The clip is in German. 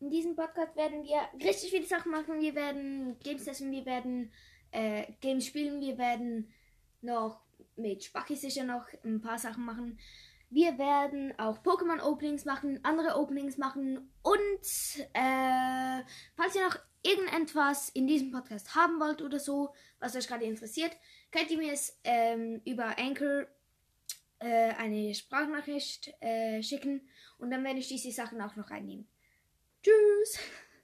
In diesem Podcast werden wir richtig viele Sachen machen. Wir werden Games testen, wir werden äh, Games spielen, wir werden noch mit Spacki sicher noch ein paar Sachen machen. Wir werden auch Pokémon-Openings machen, andere Openings machen und äh, falls ihr noch irgendetwas in diesem Podcast haben wollt oder so, was euch gerade interessiert, könnt ihr mir es ähm, über Anchor äh, eine Sprachnachricht äh, schicken und dann werde ich diese Sachen auch noch reinnehmen.